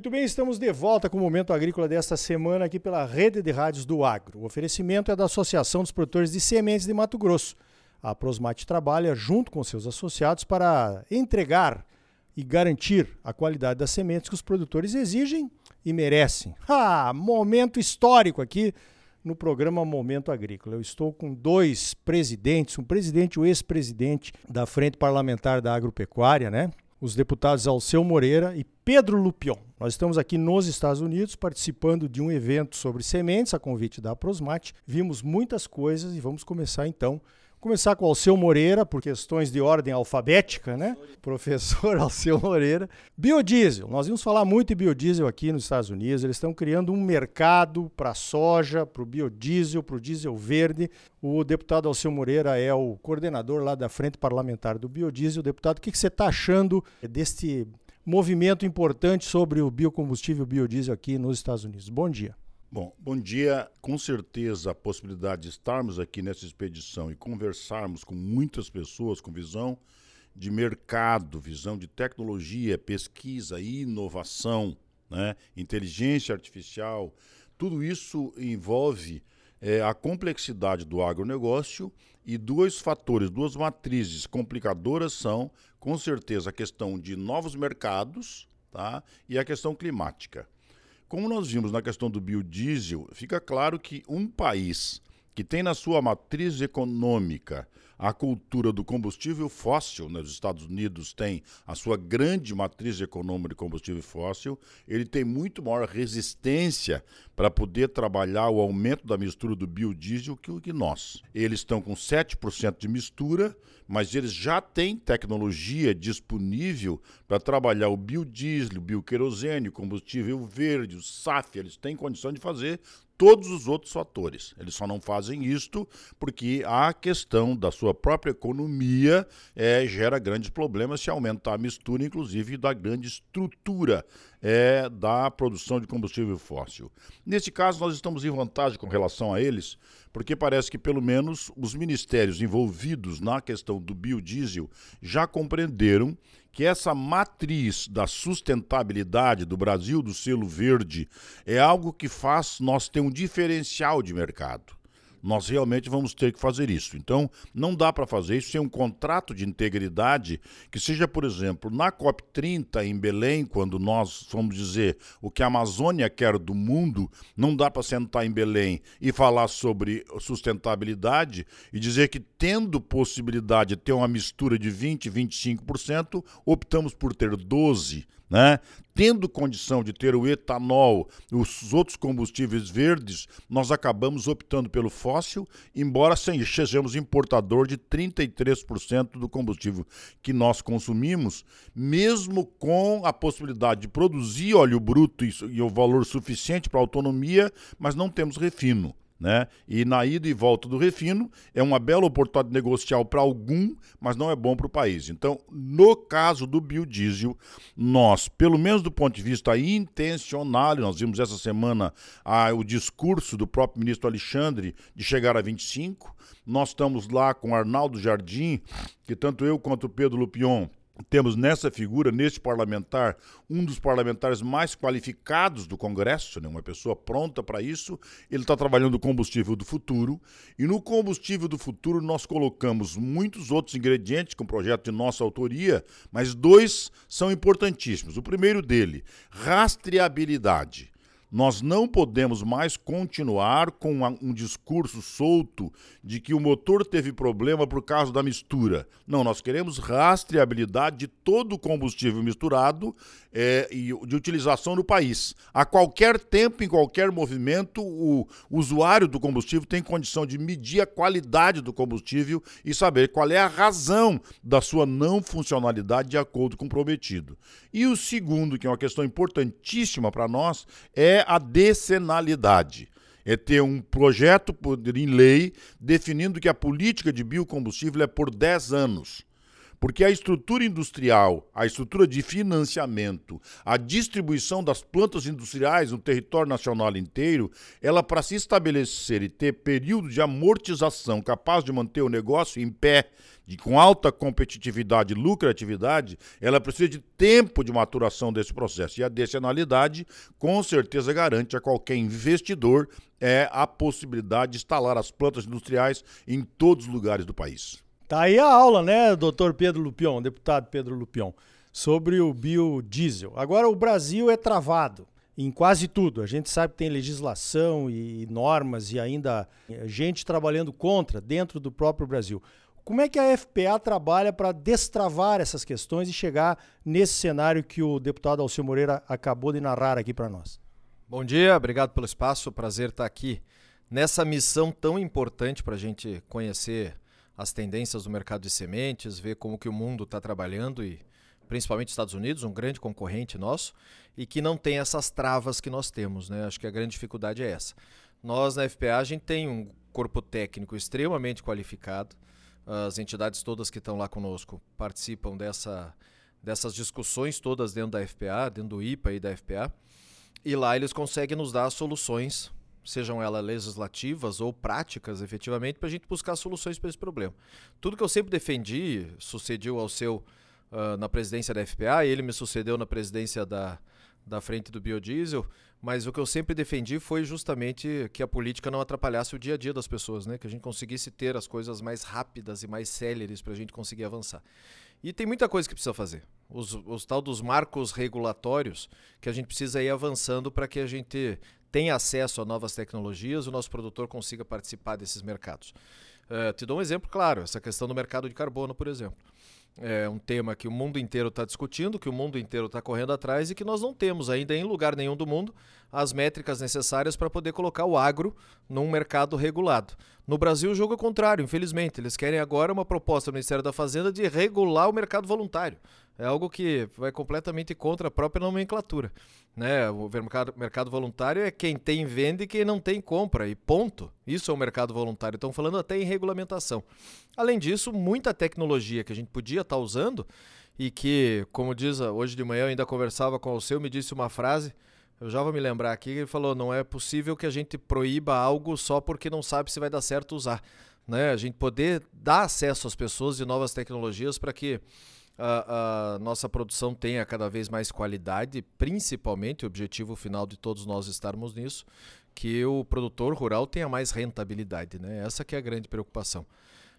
Muito bem, estamos de volta com o Momento Agrícola desta semana aqui pela Rede de Rádios do Agro. O oferecimento é da Associação dos Produtores de Sementes de Mato Grosso. A Prosmate trabalha junto com seus associados para entregar e garantir a qualidade das sementes que os produtores exigem e merecem. Ah, momento histórico aqui no programa Momento Agrícola. Eu estou com dois presidentes, um presidente e um ex-presidente da Frente Parlamentar da Agropecuária, né? Os deputados Alceu Moreira e Pedro Lupion. Nós estamos aqui nos Estados Unidos participando de um evento sobre sementes, a convite da Prosmate. Vimos muitas coisas e vamos começar então Começar com o Alceu Moreira, por questões de ordem alfabética, né? Professor Alceu Moreira. Biodiesel. Nós vamos falar muito de biodiesel aqui nos Estados Unidos. Eles estão criando um mercado para soja, para o biodiesel, para o diesel verde. O deputado Alceu Moreira é o coordenador lá da Frente Parlamentar do Biodiesel. Deputado, o que você está achando deste movimento importante sobre o biocombustível biodiesel aqui nos Estados Unidos? Bom dia. Bom, bom dia. Com certeza a possibilidade de estarmos aqui nessa expedição e conversarmos com muitas pessoas com visão de mercado, visão de tecnologia, pesquisa, inovação, né? inteligência artificial, tudo isso envolve é, a complexidade do agronegócio e dois fatores, duas matrizes complicadoras são, com certeza, a questão de novos mercados tá? e a questão climática. Como nós vimos na questão do biodiesel, fica claro que um país que tem na sua matriz econômica a cultura do combustível fóssil, né? os Estados Unidos tem a sua grande matriz econômica de combustível fóssil, ele tem muito maior resistência para poder trabalhar o aumento da mistura do biodiesel que o que nós. Eles estão com 7% de mistura, mas eles já têm tecnologia disponível para trabalhar o biodiesel, o bioquerosene, combustível verde, o SAF, eles têm condição de fazer todos os outros fatores. Eles só não fazem isto porque a questão da sua própria economia é, gera grandes problemas se aumentar a mistura, inclusive da grande estrutura é, da produção de combustível fóssil. Nesse caso, nós estamos em vantagem com relação a eles, porque parece que pelo menos os ministérios envolvidos na questão do biodiesel já compreenderam que essa matriz da sustentabilidade do Brasil, do selo verde, é algo que faz nós ter um diferencial de mercado nós realmente vamos ter que fazer isso. Então, não dá para fazer isso sem um contrato de integridade que seja, por exemplo, na COP30 em Belém, quando nós vamos dizer o que a Amazônia quer do mundo, não dá para sentar em Belém e falar sobre sustentabilidade e dizer que tendo possibilidade de ter uma mistura de 20, 25%, optamos por ter 12 né? Tendo condição de ter o etanol, os outros combustíveis verdes, nós acabamos optando pelo fóssil, embora sejamos importador de 33% do combustível que nós consumimos, mesmo com a possibilidade de produzir óleo bruto e, o valor suficiente para autonomia, mas não temos refino. Né? E na ida e volta do refino é uma bela oportunidade negocial para algum, mas não é bom para o país. Então, no caso do biodiesel, nós, pelo menos do ponto de vista intencional, nós vimos essa semana ah, o discurso do próprio ministro Alexandre de chegar a 25. Nós estamos lá com Arnaldo Jardim, que tanto eu quanto o Pedro Lupion temos nessa figura, neste parlamentar, um dos parlamentares mais qualificados do Congresso, né? uma pessoa pronta para isso. Ele está trabalhando o combustível do futuro. E no combustível do futuro nós colocamos muitos outros ingredientes com projeto de nossa autoria, mas dois são importantíssimos. O primeiro dele, rastreabilidade. Nós não podemos mais continuar com um discurso solto de que o motor teve problema por causa da mistura. Não, nós queremos rastreabilidade de todo o combustível misturado é, e de utilização no país. A qualquer tempo, em qualquer movimento, o usuário do combustível tem condição de medir a qualidade do combustível e saber qual é a razão da sua não funcionalidade de acordo com o prometido. E o segundo, que é uma questão importantíssima para nós, é a decenalidade. É ter um projeto em lei definindo que a política de biocombustível é por 10 anos Porque a estrutura industrial, a estrutura de financiamento, a distribuição das plantas industriais no território nacional inteiro, ela para se estabelecer e ter período de amortização capaz de manter o negócio em pé, de, com alta competitividade e lucratividade, ela precisa de tempo de maturação desse processo. E a decenalidade, com certeza, garante a qualquer investidor é a possibilidade de instalar as plantas industriais em todos os lugares do país. Tá aí a aula, né, doutor Pedro Lupion, deputado Pedro Lupion, sobre o biodiesel. Agora, o Brasil é travado em quase tudo. A gente sabe que tem legislação e normas e ainda gente trabalhando contra dentro do próprio Brasil. Como é que a FPA trabalha para destravar essas questões e chegar nesse cenário que o deputado Alceu Moreira acabou de narrar aqui para nós? Bom dia, obrigado pelo espaço, prazer estar aqui nessa missão tão importante para a gente conhecer as tendências do mercado de sementes, ver como que o mundo está trabalhando e principalmente os Estados Unidos, um grande concorrente nosso, e que não tem essas travas que nós temos, né? Acho que a grande dificuldade é essa. Nós na FPA a gente tem um corpo técnico extremamente qualificado, as entidades todas que estão lá conosco participam dessa, dessas discussões todas dentro da FPA, dentro do IPA e da FPA. E lá eles conseguem nos dar soluções, sejam elas legislativas ou práticas, efetivamente, para a gente buscar soluções para esse problema. Tudo que eu sempre defendi sucedeu ao seu uh, na presidência da FPA, ele me sucedeu na presidência da, da frente do biodiesel, mas o que eu sempre defendi foi justamente que a política não atrapalhasse o dia a dia das pessoas, né? que a gente conseguisse ter as coisas mais rápidas e mais céleres para a gente conseguir avançar. E tem muita coisa que precisa fazer. Os, os tal dos marcos regulatórios que a gente precisa ir avançando para que a gente tenha acesso a novas tecnologias, o nosso produtor consiga participar desses mercados. Uh, te dou um exemplo claro, essa questão do mercado de carbono, por exemplo é um tema que o mundo inteiro está discutindo, que o mundo inteiro está correndo atrás e que nós não temos ainda em lugar nenhum do mundo as métricas necessárias para poder colocar o agro num mercado regulado. No Brasil, o jogo é contrário, infelizmente. Eles querem agora uma proposta do Ministério da Fazenda de regular o mercado voluntário. É algo que vai completamente contra a própria nomenclatura. Né? O mercado, mercado voluntário é quem tem vende e quem não tem compra, e ponto. Isso é o mercado voluntário. Estão falando até em regulamentação. Além disso, muita tecnologia que a gente podia estar tá usando e que, como diz, hoje de manhã eu ainda conversava com o seu, me disse uma frase, eu já vou me lembrar aqui, ele falou, não é possível que a gente proíba algo só porque não sabe se vai dar certo usar. Né? A gente poder dar acesso às pessoas de novas tecnologias para que a, a, nossa produção tenha cada vez mais qualidade, principalmente o objetivo final de todos nós estarmos nisso, que o produtor rural tenha mais rentabilidade. Né? Essa que é a grande preocupação.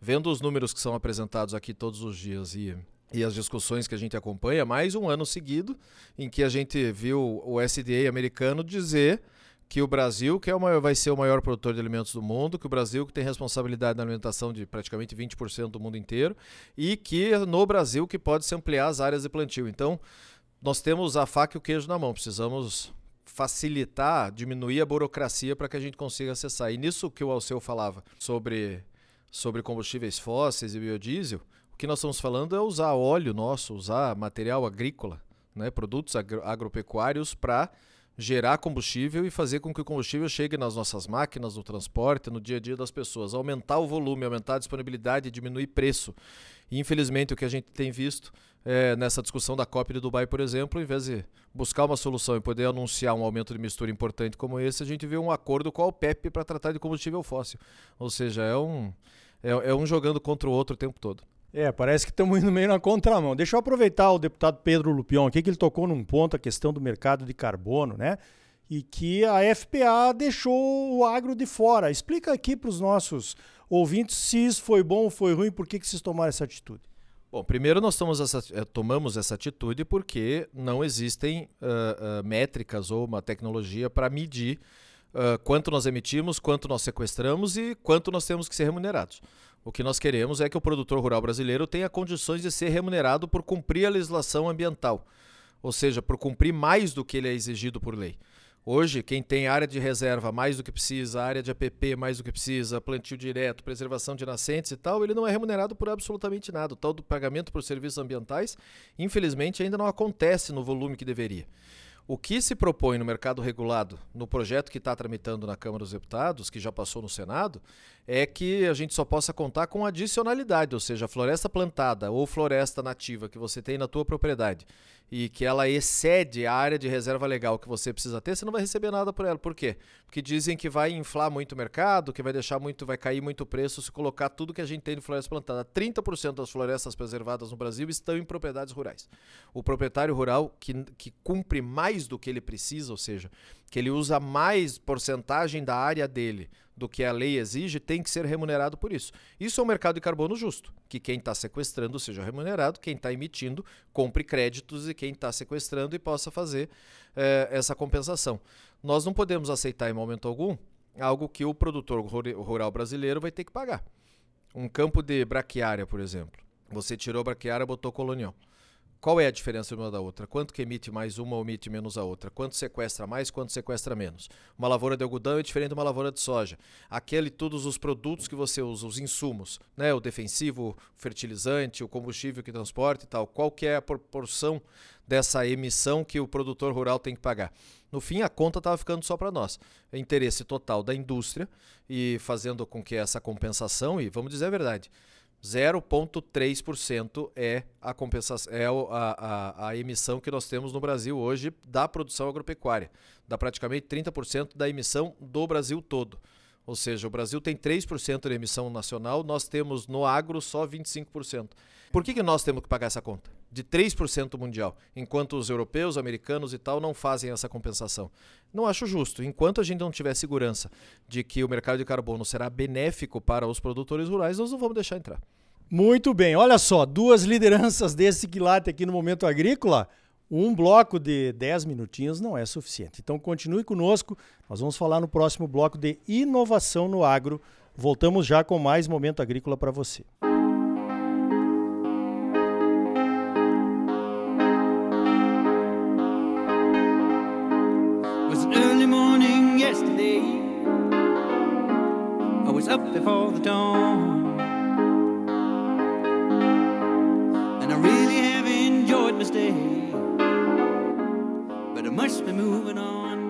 Vendo os números que são apresentados aqui todos os dias e, e as discussões que a gente acompanha, mais um ano seguido em que a gente viu o SDA americano dizer que o Brasil que é o vai ser o maior produtor de alimentos do mundo, que o Brasil que tem responsabilidade na alimentação de praticamente 20% do mundo inteiro e que no Brasil que pode se ampliar as áreas de plantio. Então, nós temos a faca e o queijo na mão, precisamos facilitar, diminuir a burocracia para que a gente consiga acessar. E nisso que o Alceu falava sobre, sobre combustíveis fósseis e biodiesel, o que nós estamos falando é usar óleo nosso, usar material agrícola, né, produtos agro agropecuários para gerar combustível e fazer com que o combustível chegue nas nossas máquinas, no transporte, no dia a dia das pessoas. Aumentar o volume, aumentar a disponibilidade e diminuir preço. E, infelizmente, o que a gente tem visto é, nessa discussão da COP de Dubai, por exemplo, em vez de buscar uma solução e poder anunciar um aumento de mistura importante como esse, a gente vê um acordo com a OPEP para tratar de combustível fóssil. Ou seja, é um, é, é um jogando contra o outro o tempo todo. É, parece que estamos indo meio na contramão. Deixa eu aproveitar o deputado Pedro Lupion aqui, que ele tocou num ponto a questão do mercado de carbono, né? E que a FPA deixou o agro de fora. Explica aqui para os nossos ouvintes se isso foi bom ou foi ruim, por que, que vocês tomaram essa atitude. Bom, primeiro nós essa, eh, tomamos essa atitude porque não existem uh, uh, métricas ou uma tecnologia para medir uh, quanto nós emitimos, quanto nós sequestramos e quanto nós temos que ser remunerados. O que nós queremos é que o produtor rural brasileiro tenha condições de ser remunerado por cumprir a legislação ambiental, ou seja, por cumprir mais do que ele é exigido por lei. Hoje, quem tem área de reserva mais do que precisa, área de APP mais do que precisa, plantio direto, preservação de nascentes e tal, ele não é remunerado por absolutamente nada. O tal do pagamento por serviços ambientais, infelizmente, ainda não acontece no volume que deveria. O que se propõe no mercado regulado, no projeto que está tramitando na Câmara dos Deputados, que já passou no Senado, é que a gente só possa contar com adicionalidade, ou seja, floresta plantada ou floresta nativa que você tem na tua propriedade e que ela excede a área de reserva legal que você precisa ter, você não vai receber nada por ela. Por quê? Porque dizem que vai inflar muito o mercado, que vai deixar muito, vai cair muito o preço se colocar tudo que a gente tem de floresta plantada. 30% das florestas preservadas no Brasil estão em propriedades rurais. O proprietário rural que, que cumpre mais do que ele precisa, ou seja, que ele usa mais porcentagem da área dele do que a lei exige, tem que ser remunerado por isso. Isso é um mercado de carbono justo, que quem está sequestrando seja remunerado, quem está emitindo compre créditos e quem está sequestrando e possa fazer eh, essa compensação. Nós não podemos aceitar em momento algum algo que o produtor rural brasileiro vai ter que pagar. Um campo de braquiária, por exemplo. Você tirou braquiária, botou colonial. Qual é a diferença uma da outra? Quanto que emite mais uma ou emite menos a outra? Quanto sequestra mais, quanto sequestra menos? Uma lavoura de algodão é diferente de uma lavoura de soja. Aquele, todos os produtos que você usa, os insumos, né? o defensivo, o fertilizante, o combustível que transporta e tal. Qual que é a proporção dessa emissão que o produtor rural tem que pagar? No fim, a conta estava ficando só para nós. É interesse total da indústria e fazendo com que essa compensação, e vamos dizer a verdade, 0,3% é a compensação, é a, a, a, emissão que nós temos no Brasil hoje da produção agropecuária. Dá praticamente 30% da emissão do Brasil todo. Ou seja, o Brasil tem 3% de emissão nacional, nós temos no agro só 25%. Por que, que nós temos que pagar essa conta? De 3% mundial, enquanto os europeus, americanos e tal não fazem essa compensação. Não acho justo. Enquanto a gente não tiver segurança de que o mercado de carbono será benéfico para os produtores rurais, nós não vamos deixar entrar. Muito bem, olha só, duas lideranças desse quilate aqui no Momento Agrícola. Um bloco de 10 minutinhos não é suficiente. Então continue conosco, nós vamos falar no próximo bloco de inovação no agro. Voltamos já com mais Momento Agrícola para você. up before the dawn much be moving on.